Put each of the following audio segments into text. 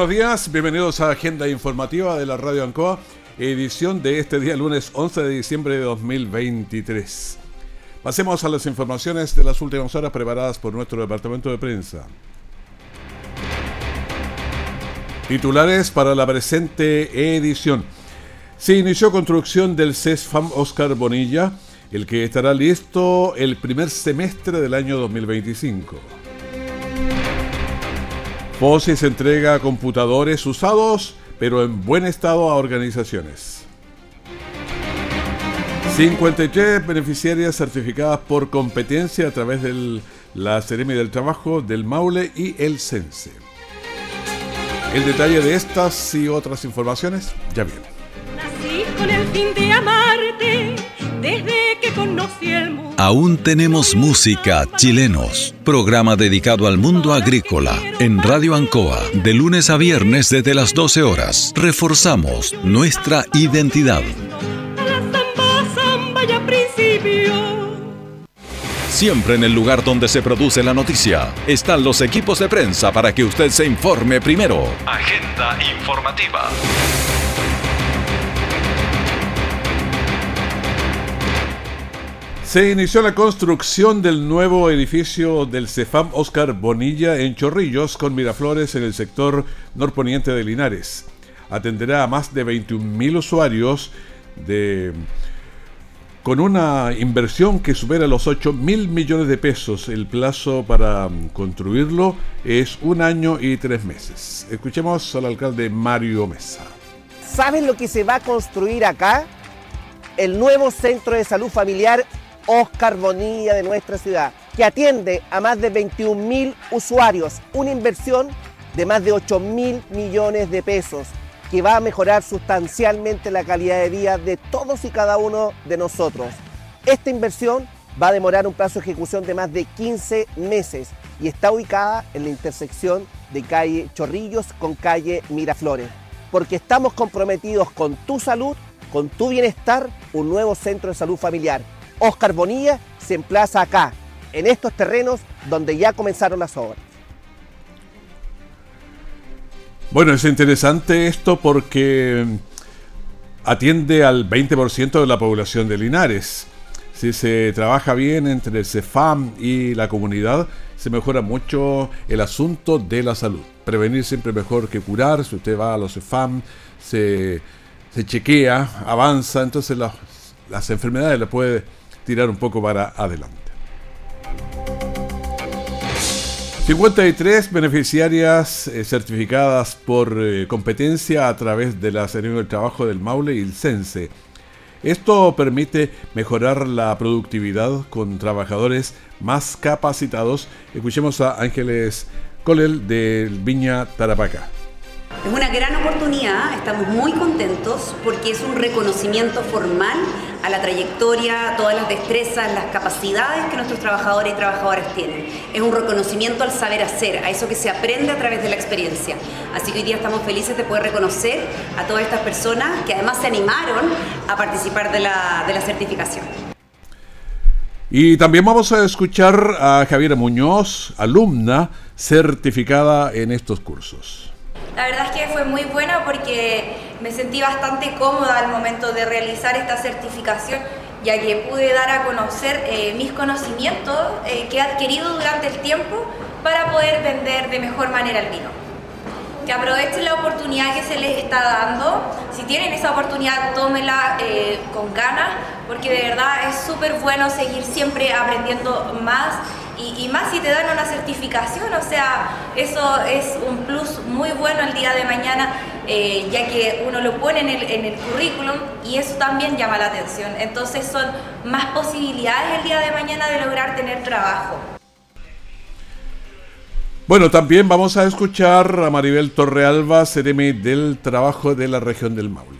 Buenos días, bienvenidos a Agenda Informativa de la Radio Ancoa, edición de este día lunes 11 de diciembre de 2023. Pasemos a las informaciones de las últimas horas preparadas por nuestro departamento de prensa. Titulares para la presente edición. Se inició construcción del CESFAM Oscar Bonilla, el que estará listo el primer semestre del año 2025. FOSIS entrega computadores usados, pero en buen estado a organizaciones. 53 beneficiarias certificadas por competencia a través de la Seremi del Trabajo, del Maule y el CENSE. El detalle de estas y otras informaciones ya viene. Nací con el fin de amarte desde que conocí el mundo. Aún tenemos música chilenos. Programa dedicado al mundo agrícola en Radio Ancoa de lunes a viernes desde las 12 horas. Reforzamos nuestra identidad. A la samba, samba ya principio. Siempre en el lugar donde se produce la noticia están los equipos de prensa para que usted se informe primero. Agenda informativa. Se inició la construcción del nuevo edificio del CEFAM Oscar Bonilla en Chorrillos con Miraflores en el sector norponiente de Linares. Atenderá a más de 21.000 usuarios de, con una inversión que supera los 8 mil millones de pesos. El plazo para mm, construirlo es un año y tres meses. Escuchemos al alcalde Mario Mesa. ¿Saben lo que se va a construir acá? El nuevo centro de salud familiar Oscar Bonilla de nuestra ciudad, que atiende a más de 21 mil usuarios, una inversión de más de 8 mil millones de pesos, que va a mejorar sustancialmente la calidad de vida de todos y cada uno de nosotros. Esta inversión va a demorar un plazo de ejecución de más de 15 meses y está ubicada en la intersección de calle Chorrillos con calle Miraflores, porque estamos comprometidos con tu salud, con tu bienestar, un nuevo centro de salud familiar. Oscar Bonilla se emplaza acá, en estos terrenos donde ya comenzaron las obras. Bueno, es interesante esto porque atiende al 20% de la población de Linares. Si se trabaja bien entre el CEFAM y la comunidad, se mejora mucho el asunto de la salud. Prevenir siempre mejor que curar. Si usted va a los CEFAM, se, chequea, avanza, entonces las, las enfermedades las puede tirar un poco para adelante. 53 beneficiarias eh, certificadas por eh, competencia a través de la Serena del Trabajo del Maule y el CENSE. Esto permite mejorar la productividad con trabajadores más capacitados. Escuchemos a Ángeles Colel del Viña Tarapaca. Es una gran oportunidad, estamos muy contentos porque es un reconocimiento formal a la trayectoria, a todas las destrezas, las capacidades que nuestros trabajadores y trabajadoras tienen. Es un reconocimiento al saber hacer, a eso que se aprende a través de la experiencia. Así que hoy día estamos felices de poder reconocer a todas estas personas que además se animaron a participar de la, certificación. Y también vamos a escuchar a Javiera Muñoz, alumna certificada en estos cursos. La verdad es que fue muy bueno porque me sentí bastante cómoda al momento de realizar esta certificación, ya que pude dar a conocer eh, mis conocimientos eh, que he adquirido durante el tiempo para poder vender de mejor manera el vino. Que aprovechen la oportunidad que se les está dando. Si tienen esa oportunidad, tómela eh, con ganas, porque de verdad es súper bueno seguir siempre aprendiendo más y, más si te dan una certificación, o sea, eso es un plus muy bueno el día de mañana, eh, ya que uno lo pone en el, en el, currículum y eso también llama la atención. Entonces son más posibilidades el día de mañana de lograr tener trabajo. Bueno, también vamos a escuchar a Maribel Torrealba, CDM del Trabajo de la Región del Maule.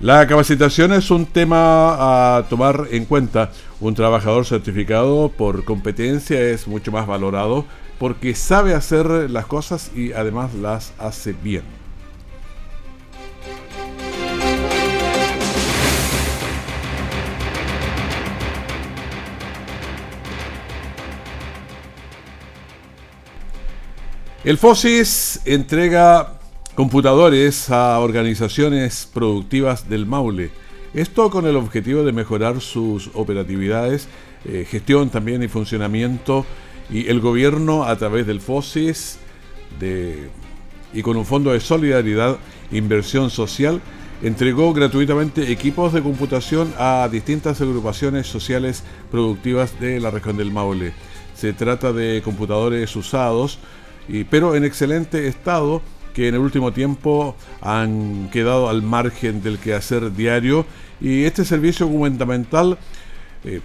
La capacitación es un tema a tomar en cuenta. Un trabajador certificado por competencia es mucho más valorado porque sabe hacer las cosas y además las hace bien. El FOSIS entrega computadores a organizaciones productivas del Maule. Esto con el objetivo de mejorar sus operatividades, eh, gestión también y funcionamiento y el gobierno a través del FOSIS y con un fondo de solidaridad inversión social entregó gratuitamente equipos de computación a distintas agrupaciones sociales productivas de la región del Maule. Se trata de computadores usados pero en excelente estado que en el último tiempo han quedado al margen del quehacer diario y este servicio gubernamental, eh,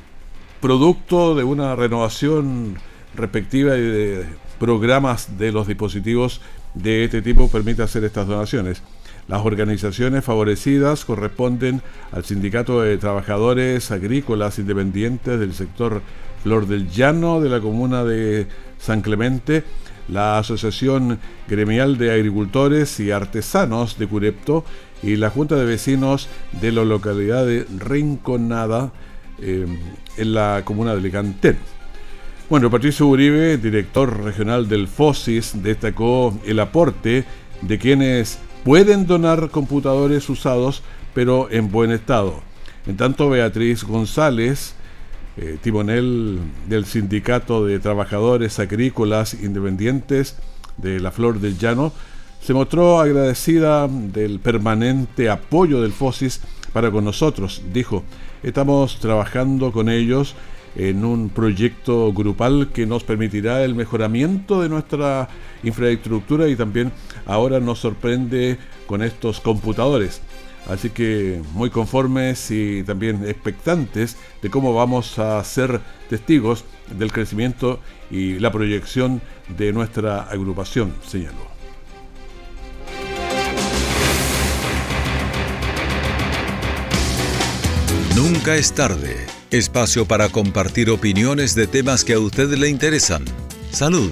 producto de una renovación respectiva y de programas de los dispositivos de este tipo, permite hacer estas donaciones. Las organizaciones favorecidas corresponden al Sindicato de Trabajadores Agrícolas Independientes del sector Flor del Llano de la comuna de San Clemente, la Asociación Gremial de Agricultores y Artesanos de Curepto y la Junta de Vecinos de la localidad de Rinconada eh, en la comuna de Licantén. Bueno, Patricio Uribe, director regional del FOSIS, destacó el aporte de quienes pueden donar computadores usados pero en buen estado. En tanto, Beatriz González, eh, timonel del Sindicato de Trabajadores Agrícolas Independientes de la Flor del Llano, se mostró agradecida del permanente apoyo del FOSIS para con nosotros. Dijo, estamos trabajando con ellos en un proyecto grupal que nos permitirá el mejoramiento de nuestra infraestructura y también ahora nos sorprende con estos computadores. Así que muy conformes y también expectantes de cómo vamos a ser testigos del crecimiento y la proyección de nuestra agrupación, señaló. Nunca es tarde. Espacio para compartir opiniones de temas que a usted le interesan. Salud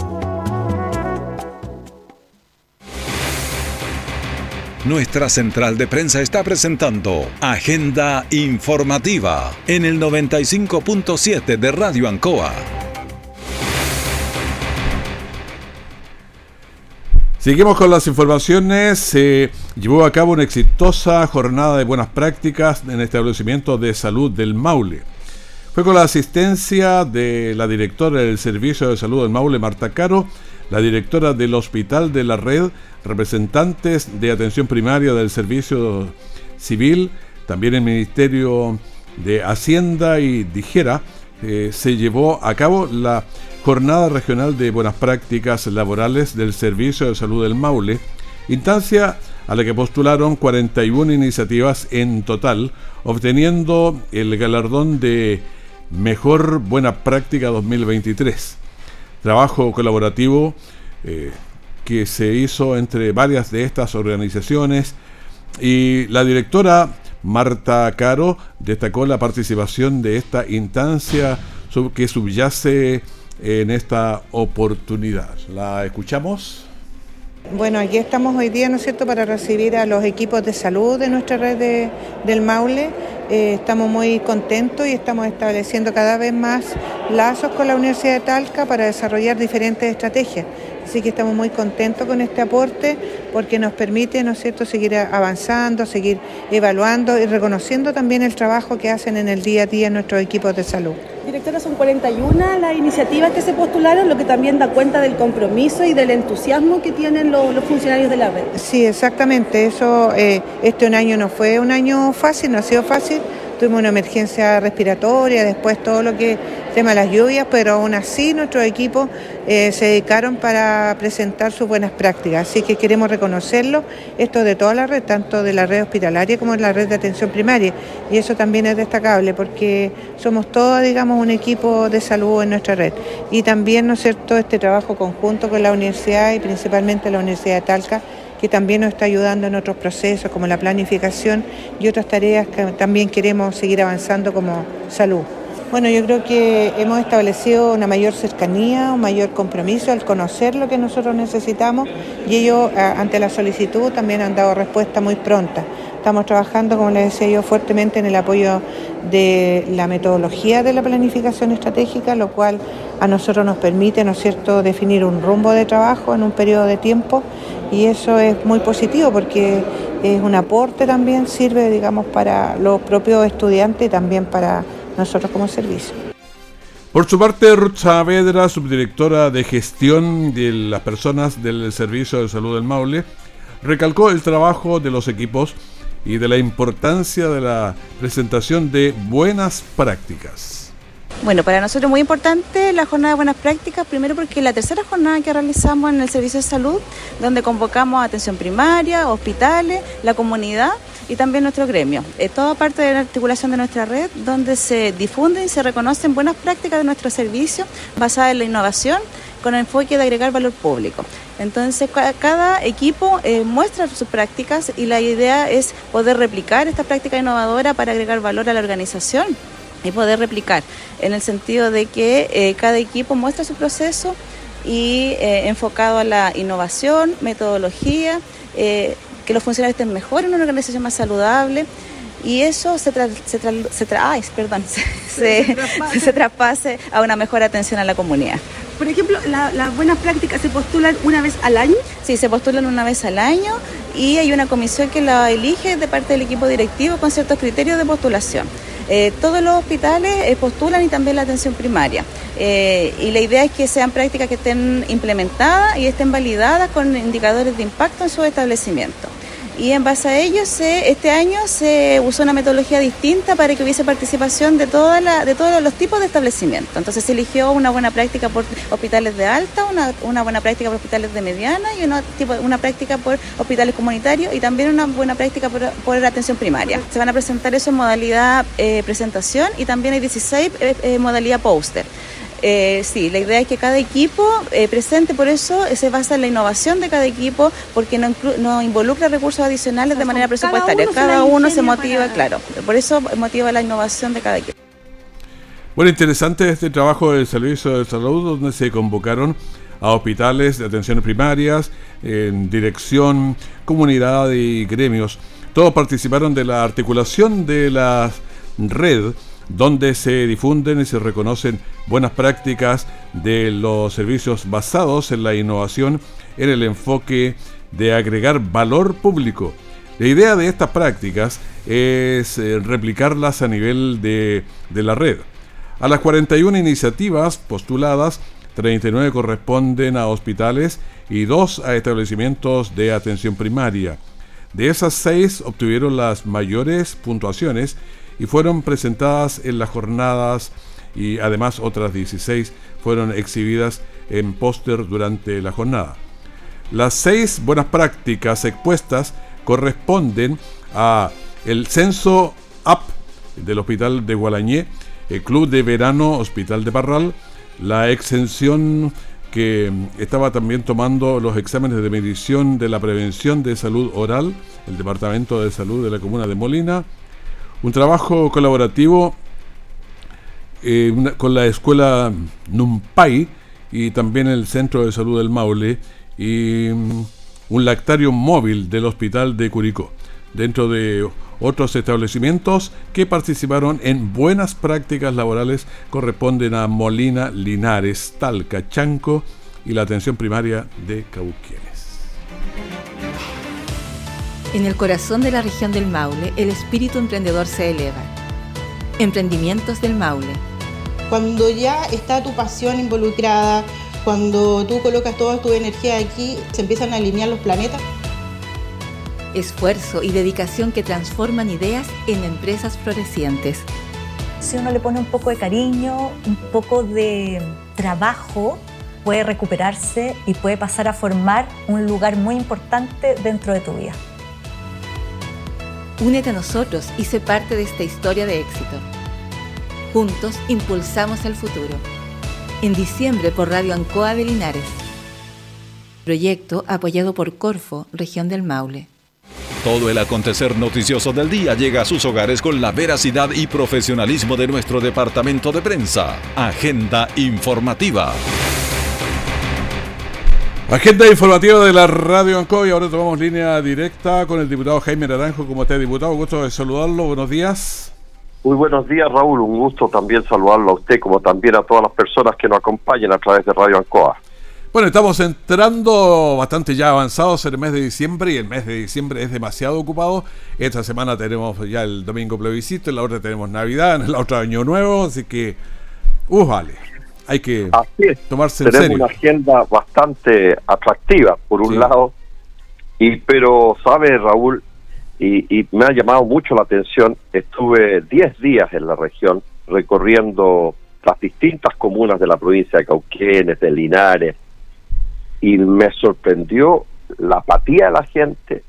Nuestra central de prensa está presentando Agenda Informativa en el 95.7 de Radio Ancoa. Seguimos con las informaciones. Se llevó a cabo una exitosa jornada de buenas prácticas en el establecimiento de salud del Maule. Fue con la asistencia de la directora del Servicio de Salud del Maule, Marta Caro, la directora del Hospital de la Red, representantes de atención primaria del Servicio Civil, también el Ministerio de Hacienda y Dijera, eh, se llevó a cabo la Jornada Regional de Buenas Prácticas Laborales del Servicio de Salud del Maule, instancia a la que postularon 41 iniciativas en total, obteniendo el galardón de Mejor Buena Práctica 2023. Trabajo colaborativo eh, que se hizo entre varias de estas organizaciones y la directora Marta Caro destacó la participación de esta instancia que subyace en esta oportunidad. ¿La escuchamos? Bueno, aquí estamos hoy día, ¿no es cierto?, para recibir a los equipos de salud de nuestra red del Maule. Eh, estamos muy contentos y estamos estableciendo cada vez más lazos con la Universidad de Talca para desarrollar diferentes estrategias. Así que estamos muy contentos con este aporte porque nos permite, ¿no es cierto?, seguir avanzando, seguir evaluando y reconociendo también el trabajo que hacen en el día a día nuestros equipos de salud. Directora, son 41 las iniciativas que se postularon, lo que también da cuenta del compromiso y del entusiasmo que tienen los, funcionarios de la red. Sí, exactamente. Eso, eh, este un año no fue un año fácil, no ha sido fácil tuvimos una emergencia respiratoria, después todo lo que tema de las lluvias, pero aún así nuestros equipos eh, se dedicaron para presentar sus buenas prácticas. Así que queremos reconocerlo, esto de toda la red, tanto de la red hospitalaria como de la red de atención primaria. Y eso también es destacable porque somos todos, digamos, un equipo de salud en nuestra red. Y también, ¿no es cierto?, este trabajo conjunto con la universidad y principalmente la Universidad de Talca que también nos está ayudando en otros procesos como la planificación y otras tareas que también queremos seguir avanzando como salud. Bueno, yo creo que hemos establecido una mayor cercanía, un mayor compromiso al conocer lo que nosotros necesitamos y ellos ante la solicitud también han dado respuesta muy pronta. Estamos trabajando, como les decía yo, fuertemente en el apoyo de la metodología de la planificación estratégica, lo cual a nosotros nos permite, ¿no es cierto?, definir un rumbo de trabajo en un periodo de tiempo y eso es muy positivo porque es un aporte también, sirve, digamos, para los propios estudiantes y también para nosotros como servicio. Por su parte, Ruth Saavedra, subdirectora de gestión de las personas del Servicio de Salud del Maule, recalcó el trabajo de los equipos y de la importancia de la presentación de buenas prácticas. Bueno, para nosotros es muy importante la jornada de buenas prácticas, primero porque es la tercera jornada que realizamos en el Servicio de Salud, donde convocamos atención primaria, hospitales, la comunidad y también nuestro gremio. Es toda parte de la articulación de nuestra red, donde se difunden y se reconocen buenas prácticas de nuestro servicio basadas en la innovación con el enfoque de agregar valor público. Entonces, cada equipo eh, muestra sus prácticas y la idea es poder replicar esta práctica innovadora para agregar valor a la organización y poder replicar, en el sentido de que eh, cada equipo muestra su proceso y eh, enfocado a la innovación, metodología, que los funcionarios estén mejor en una organización más saludable y eso se, se, se, perdón, se, traspase a una mejor atención a la comunidad. Por ejemplo, las buenas prácticas se postulan una vez al año. Sí, se postulan una vez al año y hay una comisión que la elige de parte del equipo directivo con ciertos criterios de postulación. Eh, todos los hospitales eh, postulan y también la atención primaria. Eh, y la idea es que sean prácticas que estén implementadas y estén validadas con indicadores de impacto en su establecimiento y en base a ello este año se usó una metodología distinta para que hubiese participación de, toda la, de todos los tipos de establecimientos. Entonces se eligió una buena práctica por hospitales de alta, una, una buena práctica por hospitales de mediana y una, tipo, una práctica por hospitales comunitarios y también una buena práctica por, por atención primaria. Se van a presentar eso en modalidad eh, presentación y también hay 16 eh, eh, modalidad póster. Eh, sí, la idea es que cada equipo eh, presente, por eso se basa en la innovación de cada equipo, porque no, no involucra recursos adicionales de manera presupuestaria. Cada uno, se, motiva, claro. Por eso motiva la innovación de cada equipo. Bueno, interesante este trabajo del Servicio de Salud, donde se convocaron a hospitales de atenciones primarias, en dirección, comunidad y gremios. Todos participaron de la articulación de la red donde se difunden y se reconocen buenas prácticas de los servicios basados en la innovación en el enfoque de agregar valor público. La idea de estas prácticas es eh, replicarlas a nivel de, de la red. A las 41 iniciativas postuladas, 39 corresponden a hospitales y 2 a establecimientos de atención primaria. De esas 6 obtuvieron las mayores puntuaciones y fueron presentadas en las jornadas y además otras 16 fueron exhibidas en póster durante la jornada. Las seis buenas prácticas expuestas corresponden a el censo AP del Hospital de Gualañé, el Club de Verano Hospital de Parral, la exención que estaba también tomando los exámenes de medición de la prevención de salud oral, el Departamento de Salud de la Comuna de Molina, un trabajo colaborativo eh, con la escuela Numpay y también el Centro de Salud del Maule y mm, un lactario móvil del Hospital de Curicó, dentro de otros establecimientos que participaron en buenas prácticas laborales corresponden a Molina, Linares, Talca, Chanco y la atención primaria de Cauquienes. En el corazón de la región del Maule, el espíritu emprendedor se eleva. Emprendimientos del Maule. Cuando ya está tu pasión involucrada, cuando tú colocas toda tu energía aquí, se empiezan a alinear los planetas. esfuerzo y dedicación que transforman ideas en empresas florecientes. Si uno le pone un poco de cariño, un poco de trabajo, puede recuperarse y puede pasar a formar un lugar muy importante dentro de tu vida. Únete a nosotros y sé parte de esta historia de éxito. Juntos impulsamos el futuro. En diciembre por Radio Ancoa de Linares. Proyecto apoyado por Corfo, región del Maule. Todo el acontecer noticioso del día llega a sus hogares con la veracidad y profesionalismo de nuestro departamento de prensa. Agenda informativa. Agenda informativa de la Radio Ancoa y ahora tomamos línea directa con el diputado Jaime Naranjo. como está, diputado? Gusto de saludarlo. Buenos días. Muy buenos días, Raúl. Un gusto también saludarlo a usted, como también a todas las personas que nos acompañan a través de Radio Ancoa. Bueno, estamos entrando bastante ya avanzados en el mes de diciembre y el mes de diciembre es demasiado ocupado. Esta semana tenemos ya el domingo plebiscito, en la otra tenemos Navidad, en la otra Año Nuevo, así que, uh, vale, hay que tomarse en tenemos una agenda bastante atractiva, por un lado, y pero, sabe Raúl, y, y me ha llamado mucho la atención, estuve 10 días en la región recorriendo las distintas comunas de la provincia de Cauquenes, de Linares, y me sorprendió la apatía de la gente,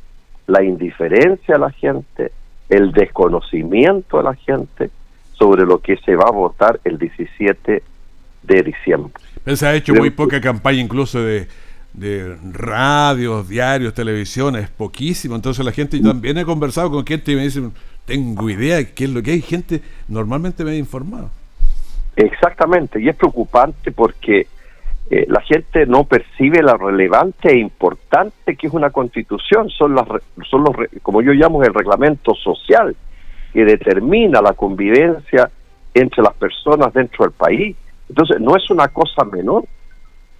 la indiferencia de la gente, el desconocimiento de la gente sobre lo que se va a votar el 17 de diciembre. se ha hecho muy poca campaña incluso de, de radios, diarios, televisiones, poquísimo. Entonces la gente, yo también he conversado con gente y me dicen, tengo idea de qué es lo que hay. Gente normalmente me ha informado. Exactamente, y es preocupante porque eh, la gente no percibe la relevante e importante que es una constitución, son, las, son los, como yo llamo, el reglamento social que determina la convivencia entre las personas dentro del país. Entonces, no es una cosa menor.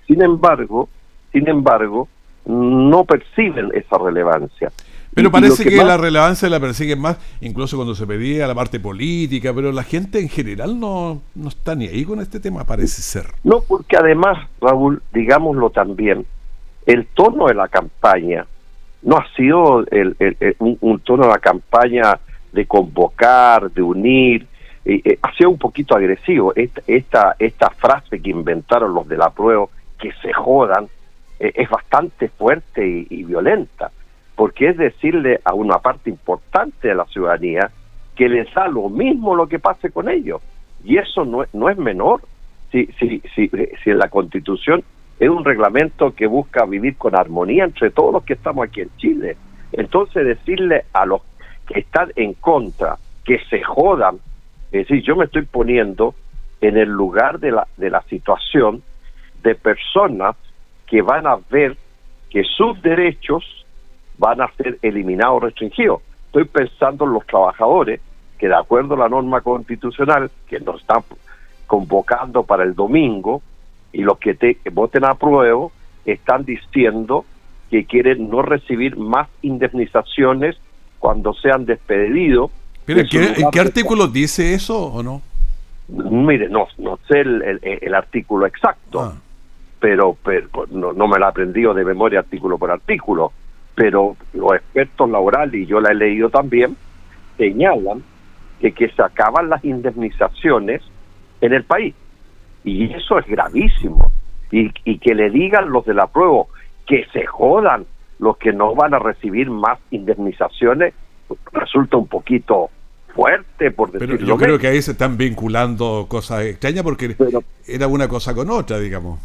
Sin embargo, sin embargo, no perciben esa relevancia. Pero parece que, la relevancia la persiguen más, incluso cuando se pedía la parte política, pero la gente en general no, no está ni ahí con este tema, parece ser. No, porque además, Raúl, digámoslo también, el tono de la campaña no ha sido el, un, tono de la campaña de convocar, de unir, eh, eh, ha sido un poquito agresivo. Esta, esta, esta frase que inventaron los de la prueba, que se jodan, eh, es bastante fuerte y violenta porque es decirle a una parte importante de la ciudadanía que les da lo mismo lo que pase con ellos. Y eso no, no es menor. Si, si, si, si la Constitución es un reglamento que busca vivir con armonía entre todos los que estamos aquí en Chile. Entonces decirle a los que están en contra que se jodan, es decir, yo me estoy poniendo en el lugar de la, de la situación de personas que van a ver que sus derechos van a ser eliminados o restringidos. Estoy pensando en los trabajadores que de acuerdo a la norma constitucional que nos están convocando para el domingo y los que te voten a prueba están diciendo que quieren no recibir más indemnizaciones cuando sean despedidos. ¿Pero en qué, artículo dice eso o no? Mire, no, no sé el, artículo exacto, ah. pero, pero no, no, me lo he aprendido de memoria artículo por artículo pero los expertos laborales, y yo la he leído también, señalan que, que se acaban las indemnizaciones en el país. Y eso es gravísimo. Y, y que le digan los de la prueba que se jodan los que no van a recibir más indemnizaciones, resulta un poquito fuerte, por decirlo Pero yo creo que ahí se están vinculando cosas extrañas porque era una cosa con otra, digamos.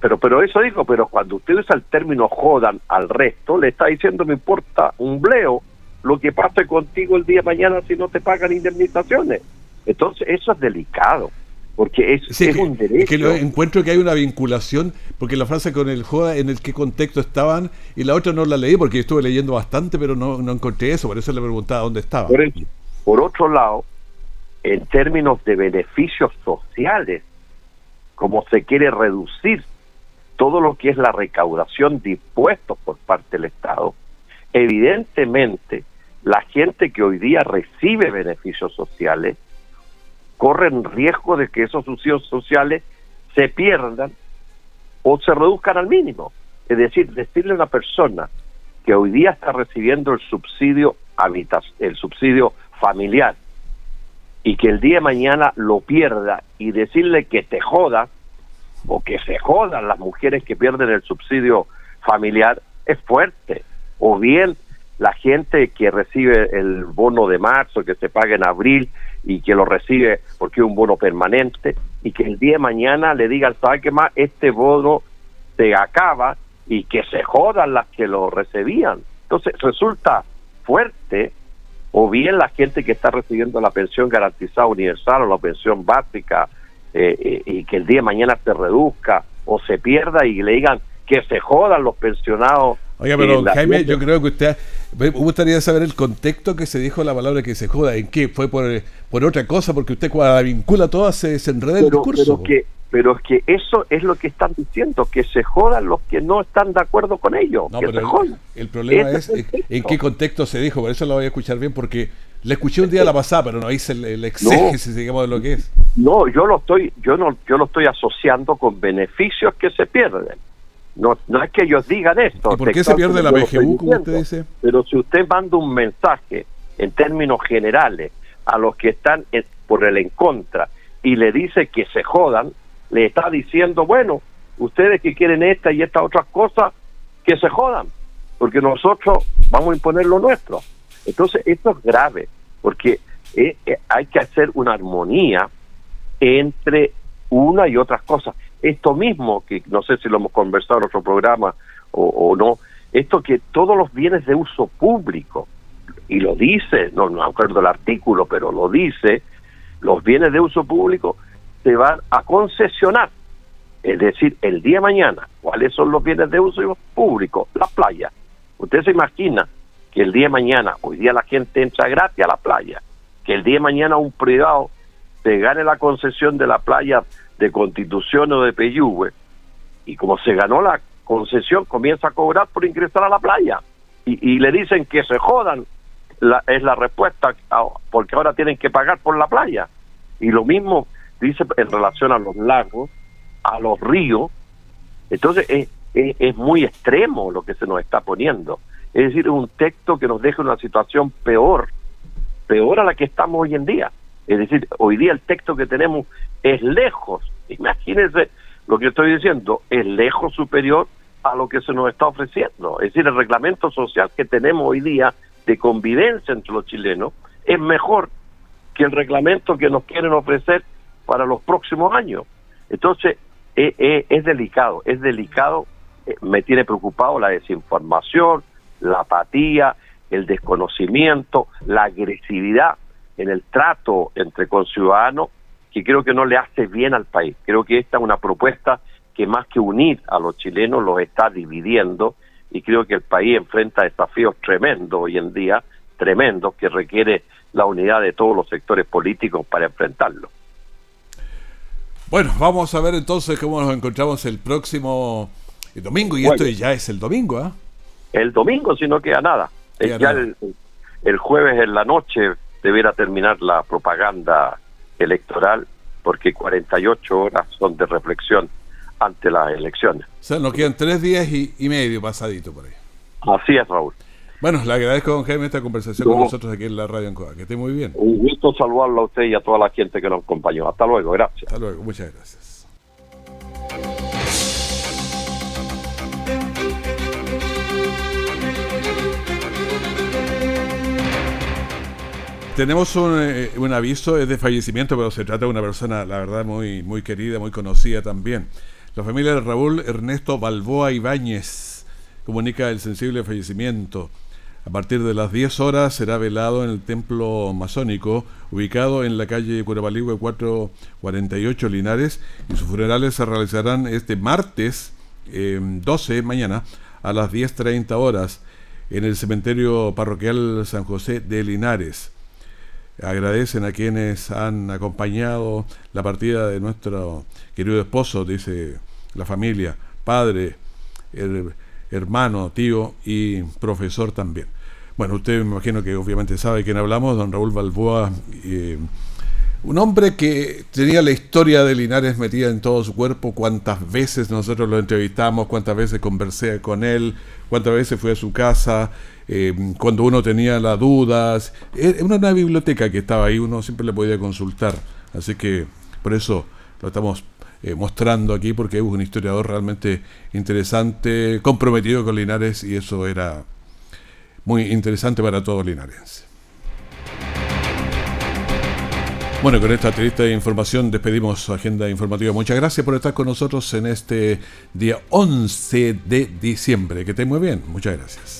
Pero, pero eso digo, pero cuando usted usa el término jodan al resto, le está diciendo me importa un bleo lo que pase contigo el día de mañana si no te pagan indemnizaciones. Entonces, eso es delicado, porque es, un derecho. Que lo encuentro que hay una vinculación, porque la frase con el joda, en el qué contexto estaban, y la otra no la leí porque estuve leyendo bastante, pero no, no encontré eso, por eso le preguntaba dónde estaba. por otro lado, en términos de beneficios sociales, como se quiere reducir todo lo que es la recaudación de impuestos por parte del Estado, evidentemente la gente que hoy día recibe beneficios sociales corre en riesgo de que esos subsidios sociales se pierdan o se reduzcan al mínimo. Es decir, decirle a una persona que hoy día está recibiendo el subsidio el subsidio familiar y que el día de mañana lo pierda y decirle que te joda o que se jodan las mujeres que pierden el subsidio familiar es fuerte. O bien la gente que recibe el bono de marzo, que se paga en abril y que lo recibe porque es un bono permanente, y que el día de mañana le digan, ¿sabe qué más? Este bono se acaba y que se jodan las que lo recibían. Entonces resulta fuerte, o bien la gente que está recibiendo la pensión garantizada universal o la pensión básica, eh, eh, y que el día de mañana se reduzca o se pierda y le digan que se jodan los pensionados. Oiga, pero Jaime, yo creo que usted, me gustaría saber el contexto que se dijo la palabra que se joda, en qué, fue por, por otra cosa, porque usted cuando la vincula toda se, se enreda el discurso. Pero que, pero es que eso es lo que están diciendo, que se jodan los que no están de acuerdo con ellos. el, problema es, en qué contexto se dijo, por eso lo voy a escuchar bien, porque le escuché un día la pasada, pero no hice el, el exégesis, digamos, de lo que es. No, yo lo estoy, yo no, yo lo estoy asociando con beneficios que se pierden. No, no es que ellos digan esto. ¿Y por qué se pierde la PGU, como usted dice? Pero si usted manda un mensaje en términos generales a los que están por el en contra y le dice que se jodan, le está diciendo, bueno, ustedes que quieren esta y estas otras cosas, que se jodan, porque nosotros vamos a imponer lo nuestro. Entonces, esto es grave, porque eh, eh, hay que hacer una armonía entre una y otras cosas. Esto mismo, que no sé si lo hemos conversado en otro programa o, no, esto que todos los bienes de uso público, y lo dice, no, no acuerdo el artículo, pero lo dice, los bienes de uso público se van a concesionar. Es decir, el día de mañana, ¿cuáles son los bienes de uso público? La playa. Usted se imagina que el día de mañana, hoy día la gente entra gratis a la playa, que el día de mañana un privado se gane la concesión de la playa de Constitución o de Peyúgue, y como se ganó la concesión, comienza a cobrar por ingresar a la playa. Y, le dicen que se jodan, la, es la respuesta, porque ahora tienen que pagar por la playa. Y lo mismo dice en relación a los lagos, a los ríos. Entonces es, es, muy extremo lo que se nos está poniendo. Es decir, un texto que nos deja una situación peor, peor a la que estamos hoy en día. Es decir, hoy día el texto que tenemos es lejos, imagínense lo que estoy diciendo, es lejos superior a lo que se nos está ofreciendo. Es decir, el reglamento social que tenemos hoy día de convivencia entre los chilenos es mejor que el reglamento que nos quieren ofrecer para los próximos años. Entonces, eh, eh, es delicado, es delicado, eh, me tiene preocupado la desinformación, la apatía, el desconocimiento, la agresividad en el trato entre conciudadanos, que creo que no le hace bien al país. Creo que esta es una propuesta que más que unir a los chilenos los está dividiendo y creo que el país enfrenta desafíos tremendos hoy en día, tremendos, que requiere la unidad de todos los sectores políticos para enfrentarlo. Bueno, vamos a ver entonces cómo nos encontramos el próximo domingo. Y esto ya es el domingo, ¿ah? El domingo, si no queda nada. ya El, jueves en la noche deberá terminar la propaganda electoral porque 48 horas son de reflexión ante las elecciones. O sea, nos quedan tres días y, y medio pasadito por ahí. Así es, Raúl. Bueno, le agradezco, don Jaime, esta conversación con nosotros aquí en la radio Ancoa. Que esté muy bien. Un gusto saludarlo a usted y a toda la gente que nos acompañó. Hasta luego, gracias. Hasta luego, muchas gracias. Tenemos eh, un, aviso, es de fallecimiento, pero se trata de una persona, la verdad, muy, muy querida, muy conocida también. La familia de Raúl Ernesto Balboa Ibáñez comunica el sensible fallecimiento a partir de las 10 horas será velado en el templo masónico ubicado en la calle Curapaligüe 448 Linares y sus funerales se realizarán este martes 12 em, mañana a las 10.30 horas en el cementerio parroquial San José de Linares. Agradecen a quienes han acompañado la partida de nuestro querido esposo, dice la familia, padre, hermano, tío y profesor también. Bueno, usted me imagino que obviamente sabe de quién hablamos, don Raúl Balboa, eh, un hombre que tenía la historia de Linares metida en todo su cuerpo, cuántas veces nosotros lo entrevistamos, cuántas veces conversé con él, cuántas veces fui a su casa, eh, cuando uno tenía las dudas. Era una biblioteca que estaba ahí, uno siempre le podía consultar. Así que por eso lo estamos eh, mostrando aquí, porque es un historiador realmente interesante, comprometido con Linares, y eso era muy interesante para todos linarenses. Bueno, con esta triste información despedimos agenda informativa. Muchas gracias por estar con nosotros en este día 11 de diciembre. Que esté muy bien. Muchas gracias.